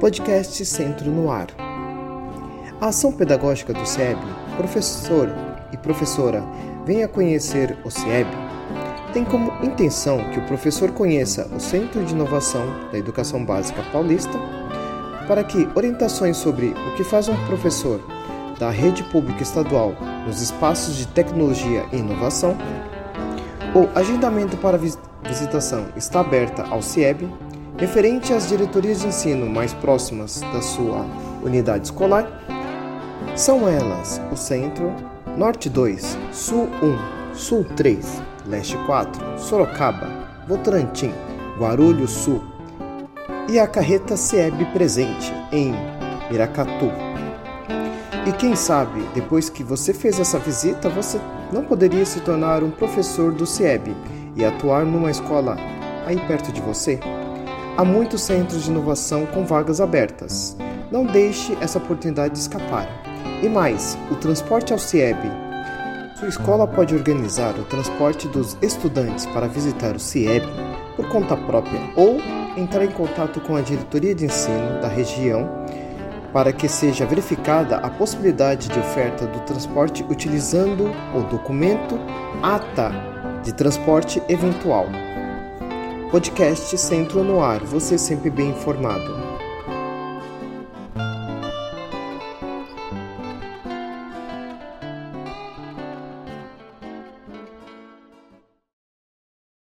Podcast Centro no Ar. A ação pedagógica do CIEB, professor e professora venha conhecer o CIEB, tem como intenção que o professor conheça o Centro de Inovação da Educação Básica Paulista, para que orientações sobre o que faz um professor da rede pública estadual nos espaços de tecnologia e inovação, o agendamento para visitação está aberta ao CIEB referente às diretorias de ensino mais próximas da sua unidade escolar, são elas o Centro, Norte 2, Sul 1, Sul 3, Leste 4, Sorocaba, Votorantim, Guarulhos Sul e a carreta SEB presente em Miracatu. E quem sabe, depois que você fez essa visita, você não poderia se tornar um professor do CIEB e atuar numa escola aí perto de você? Há muitos centros de inovação com vagas abertas. Não deixe essa oportunidade escapar. E mais, o transporte ao CIEB. Sua escola pode organizar o transporte dos estudantes para visitar o CIEB por conta própria ou entrar em contato com a diretoria de ensino da região para que seja verificada a possibilidade de oferta do transporte utilizando o documento ATA de transporte eventual. Podcast Centro no Ar, você sempre bem informado.